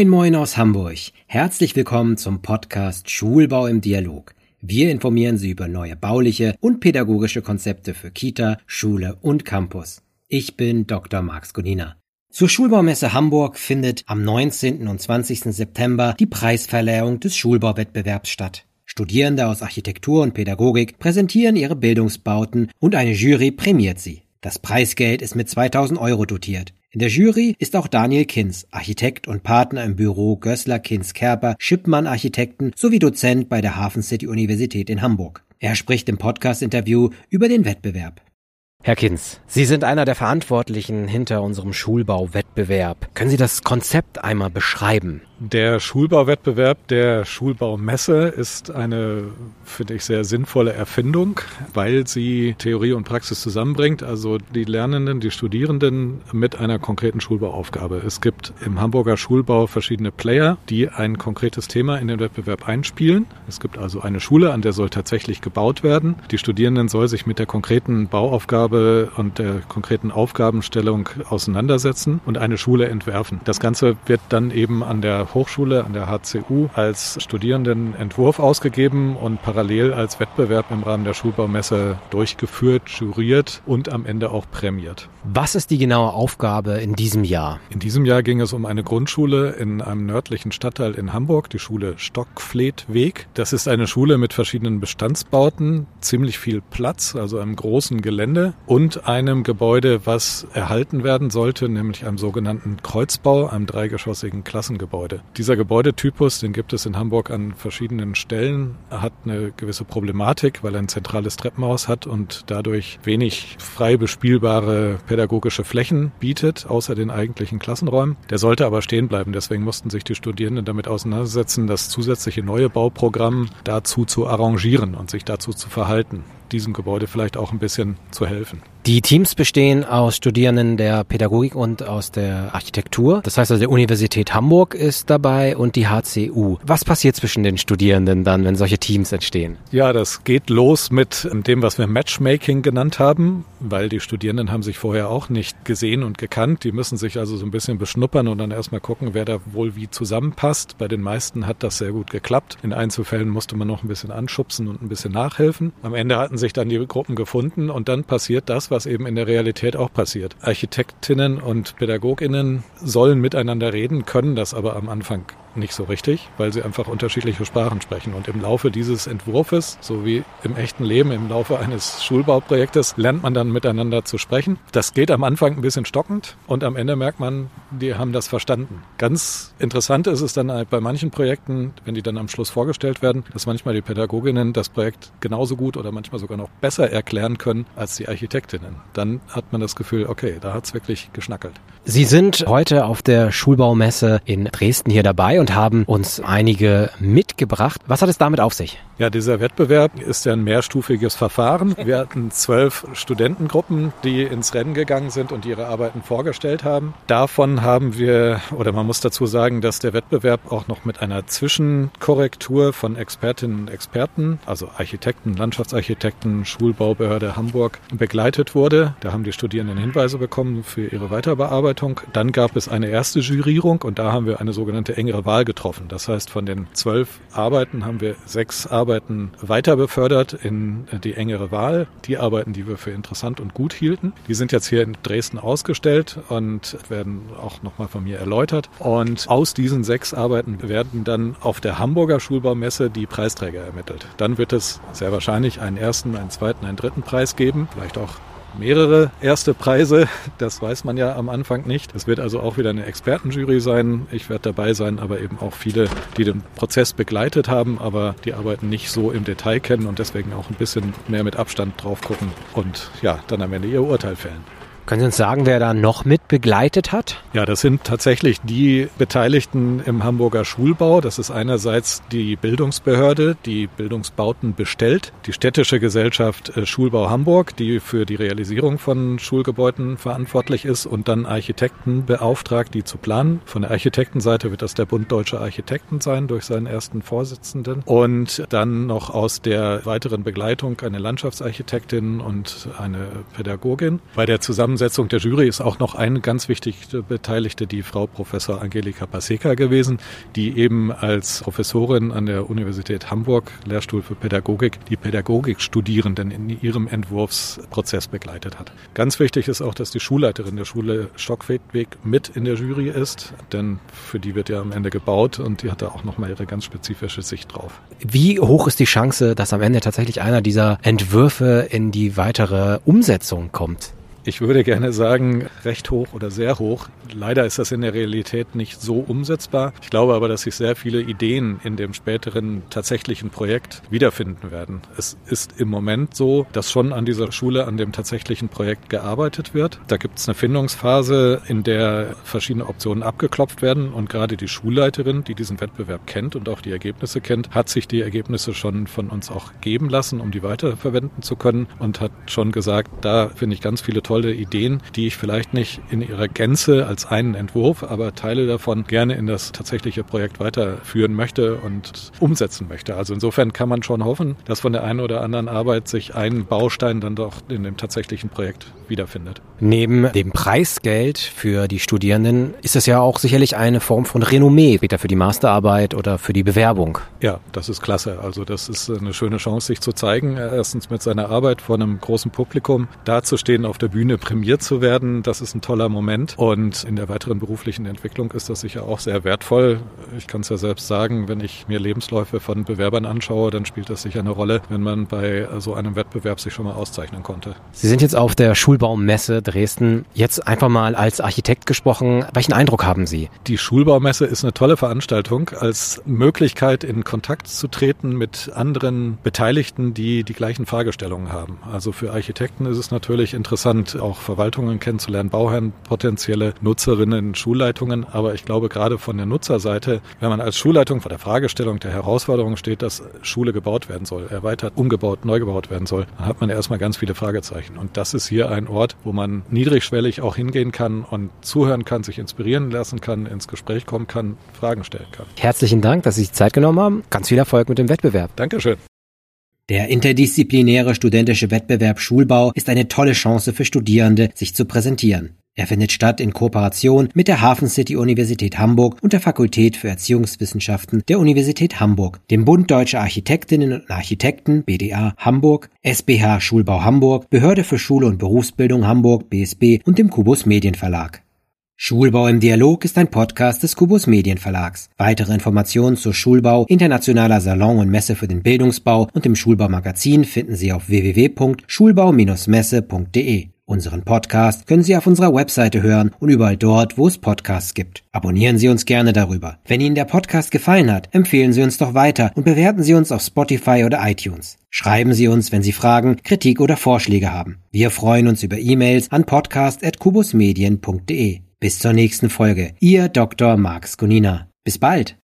Moin Moin aus Hamburg. Herzlich willkommen zum Podcast Schulbau im Dialog. Wir informieren Sie über neue bauliche und pädagogische Konzepte für Kita, Schule und Campus. Ich bin Dr. Max Gunina. Zur Schulbaumesse Hamburg findet am 19. und 20. September die Preisverleihung des Schulbauwettbewerbs statt. Studierende aus Architektur und Pädagogik präsentieren ihre Bildungsbauten und eine Jury prämiert sie. Das Preisgeld ist mit 2000 Euro dotiert. In der Jury ist auch Daniel Kinz, Architekt und Partner im Büro Gößler Kinz Kerper, Schippmann Architekten sowie Dozent bei der Hafen City Universität in Hamburg. Er spricht im Podcast-Interview über den Wettbewerb. Herr Kinz, Sie sind einer der Verantwortlichen hinter unserem Schulbauwettbewerb. Können Sie das Konzept einmal beschreiben? Der Schulbauwettbewerb der Schulbaumesse ist eine, finde ich, sehr sinnvolle Erfindung, weil sie Theorie und Praxis zusammenbringt, also die Lernenden, die Studierenden mit einer konkreten Schulbauaufgabe. Es gibt im Hamburger Schulbau verschiedene Player, die ein konkretes Thema in den Wettbewerb einspielen. Es gibt also eine Schule, an der soll tatsächlich gebaut werden. Die Studierenden soll sich mit der konkreten Bauaufgabe und der konkreten Aufgabenstellung auseinandersetzen und eine Schule entwerfen. Das Ganze wird dann eben an der Hochschule, an der HCU, als Studierendenentwurf ausgegeben und parallel als Wettbewerb im Rahmen der Schulbaumesse durchgeführt, juriert und am Ende auch prämiert. Was ist die genaue Aufgabe in diesem Jahr? In diesem Jahr ging es um eine Grundschule in einem nördlichen Stadtteil in Hamburg, die Schule Stockfleetweg. Das ist eine Schule mit verschiedenen Bestandsbauten, ziemlich viel Platz, also einem großen Gelände und einem Gebäude, was erhalten werden sollte, nämlich einem sogenannten Kreuzbau, einem dreigeschossigen Klassengebäude. Dieser Gebäudetypus, den gibt es in Hamburg an verschiedenen Stellen, hat eine gewisse Problematik, weil er ein zentrales Treppenhaus hat und dadurch wenig frei bespielbare pädagogische Flächen bietet, außer den eigentlichen Klassenräumen. Der sollte aber stehen bleiben. Deswegen mussten sich die Studierenden damit auseinandersetzen, das zusätzliche neue Bauprogramm dazu zu arrangieren und sich dazu zu verhalten diesem Gebäude vielleicht auch ein bisschen zu helfen. Die Teams bestehen aus Studierenden der Pädagogik und aus der Architektur. Das heißt also, der Universität Hamburg ist dabei und die HCU. Was passiert zwischen den Studierenden dann, wenn solche Teams entstehen? Ja, das geht los mit dem, was wir Matchmaking genannt haben, weil die Studierenden haben sich vorher auch nicht gesehen und gekannt. Die müssen sich also so ein bisschen beschnuppern und dann erstmal gucken, wer da wohl wie zusammenpasst. Bei den meisten hat das sehr gut geklappt. In Einzelfällen musste man noch ein bisschen anschubsen und ein bisschen nachhelfen. Am Ende hatten sich dann die Gruppen gefunden und dann passiert das, was eben in der Realität auch passiert. Architektinnen und Pädagoginnen sollen miteinander reden, können das aber am Anfang nicht so richtig, weil sie einfach unterschiedliche Sprachen sprechen. Und im Laufe dieses Entwurfes, so wie im echten Leben, im Laufe eines Schulbauprojektes, lernt man dann miteinander zu sprechen. Das geht am Anfang ein bisschen stockend und am Ende merkt man, die haben das verstanden. Ganz interessant ist es dann bei manchen Projekten, wenn die dann am Schluss vorgestellt werden, dass manchmal die Pädagoginnen das Projekt genauso gut oder manchmal sogar noch besser erklären können als die Architektinnen. Dann hat man das Gefühl, okay, da hat es wirklich geschnackelt. Sie sind heute auf der Schulbaumesse in Dresden hier dabei und haben uns einige mitgebracht. Was hat es damit auf sich? Ja, dieser Wettbewerb ist ja ein mehrstufiges Verfahren. Wir hatten zwölf Studentengruppen, die ins Rennen gegangen sind und ihre Arbeiten vorgestellt haben. Davon haben wir, oder man muss dazu sagen, dass der Wettbewerb auch noch mit einer Zwischenkorrektur von Expertinnen und Experten, also Architekten, Landschaftsarchitekten, Schulbaubehörde Hamburg, begleitet wurde. Da haben die Studierenden Hinweise bekommen für ihre Weiterbearbeitung. Dann gab es eine erste Jurierung und da haben wir eine sogenannte engere Wahl getroffen. Das heißt, von den zwölf Arbeiten haben wir sechs Arbeiten weiter befördert in die engere Wahl. Die Arbeiten, die wir für interessant und gut hielten, die sind jetzt hier in Dresden ausgestellt und werden auch nochmal von mir erläutert. Und aus diesen sechs Arbeiten werden dann auf der Hamburger Schulbaumesse die Preisträger ermittelt. Dann wird es sehr wahrscheinlich einen ersten, einen zweiten, einen dritten Preis geben, vielleicht auch mehrere erste Preise. Das weiß man ja am Anfang nicht. Es wird also auch wieder eine Expertenjury sein. Ich werde dabei sein, aber eben auch viele, die den Prozess begleitet haben, aber die Arbeiten nicht so im Detail kennen und deswegen auch ein bisschen mehr mit Abstand drauf gucken und ja, dann am Ende ihr Urteil fällen. Können Sie uns sagen, wer da noch mit begleitet hat? Ja, das sind tatsächlich die Beteiligten im Hamburger Schulbau. Das ist einerseits die Bildungsbehörde, die Bildungsbauten bestellt, die städtische Gesellschaft äh, Schulbau Hamburg, die für die Realisierung von Schulgebäuden verantwortlich ist und dann Architekten beauftragt, die zu planen. Von der Architektenseite wird das der Bund Deutscher Architekten sein durch seinen ersten Vorsitzenden und dann noch aus der weiteren Begleitung eine Landschaftsarchitektin und eine Pädagogin. Bei der Zusammensetzung Zusammensetzung der Jury ist auch noch eine ganz wichtige Beteiligte, die Frau Professor Angelika Paseka gewesen, die eben als Professorin an der Universität Hamburg, Lehrstuhl für Pädagogik, die Pädagogikstudierenden in ihrem Entwurfsprozess begleitet hat. Ganz wichtig ist auch, dass die Schulleiterin der Schule Stockweg mit in der Jury ist, denn für die wird ja am Ende gebaut und die hat da auch nochmal ihre ganz spezifische Sicht drauf. Wie hoch ist die Chance, dass am Ende tatsächlich einer dieser Entwürfe in die weitere Umsetzung kommt? Ich würde gerne sagen, recht hoch oder sehr hoch. Leider ist das in der Realität nicht so umsetzbar. Ich glaube aber, dass sich sehr viele Ideen in dem späteren tatsächlichen Projekt wiederfinden werden. Es ist im Moment so, dass schon an dieser Schule an dem tatsächlichen Projekt gearbeitet wird. Da gibt es eine Findungsphase, in der verschiedene Optionen abgeklopft werden und gerade die Schulleiterin, die diesen Wettbewerb kennt und auch die Ergebnisse kennt, hat sich die Ergebnisse schon von uns auch geben lassen, um die weiterverwenden zu können und hat schon gesagt, da finde ich ganz viele tolle Ideen, die ich vielleicht nicht in ihrer Gänze als einen Entwurf, aber Teile davon gerne in das tatsächliche Projekt weiterführen möchte und umsetzen möchte. Also insofern kann man schon hoffen, dass von der einen oder anderen Arbeit sich ein Baustein dann doch in dem tatsächlichen Projekt wiederfindet. Neben dem Preisgeld für die Studierenden ist es ja auch sicherlich eine Form von Renommee, später für die Masterarbeit oder für die Bewerbung. Ja, das ist klasse. Also das ist eine schöne Chance, sich zu zeigen. Erstens mit seiner Arbeit vor einem großen Publikum dazustehen auf der Bühne Bühne prämiert zu werden, das ist ein toller Moment. Und in der weiteren beruflichen Entwicklung ist das sicher auch sehr wertvoll. Ich kann es ja selbst sagen, wenn ich mir Lebensläufe von Bewerbern anschaue, dann spielt das sicher eine Rolle, wenn man bei so einem Wettbewerb sich schon mal auszeichnen konnte. Sie sind jetzt auf der Schulbaumesse Dresden. Jetzt einfach mal als Architekt gesprochen. Welchen Eindruck haben Sie? Die Schulbaumesse ist eine tolle Veranstaltung als Möglichkeit, in Kontakt zu treten mit anderen Beteiligten, die die gleichen Fragestellungen haben. Also für Architekten ist es natürlich interessant, auch Verwaltungen kennenzulernen, Bauherren, potenzielle Nutzerinnen, Schulleitungen. Aber ich glaube, gerade von der Nutzerseite, wenn man als Schulleitung vor der Fragestellung der Herausforderung steht, dass Schule gebaut werden soll, erweitert, umgebaut, neu gebaut werden soll, dann hat man erstmal ganz viele Fragezeichen. Und das ist hier ein Ort, wo man niedrigschwellig auch hingehen kann und zuhören kann, sich inspirieren lassen kann, ins Gespräch kommen kann, Fragen stellen kann. Herzlichen Dank, dass Sie sich Zeit genommen haben. Ganz viel Erfolg mit dem Wettbewerb. Dankeschön. Der interdisziplinäre studentische Wettbewerb Schulbau ist eine tolle Chance für Studierende, sich zu präsentieren. Er findet statt in Kooperation mit der Hafen City Universität Hamburg und der Fakultät für Erziehungswissenschaften der Universität Hamburg, dem Bund Deutscher Architektinnen und Architekten BDA Hamburg, SBH Schulbau Hamburg, Behörde für Schule und Berufsbildung Hamburg BSB und dem Kubus Medienverlag. Schulbau im Dialog ist ein Podcast des Kubus Medienverlags. Weitere Informationen zur Schulbau, internationaler Salon und Messe für den Bildungsbau und dem Schulbaumagazin finden Sie auf www.schulbau-messe.de. Unseren Podcast können Sie auf unserer Webseite hören und überall dort, wo es Podcasts gibt. Abonnieren Sie uns gerne darüber. Wenn Ihnen der Podcast gefallen hat, empfehlen Sie uns doch weiter und bewerten Sie uns auf Spotify oder iTunes. Schreiben Sie uns, wenn Sie Fragen, Kritik oder Vorschläge haben. Wir freuen uns über E-Mails an podcast.kubusmedien.de. Bis zur nächsten Folge. Ihr Dr. Marx Gunina. Bis bald.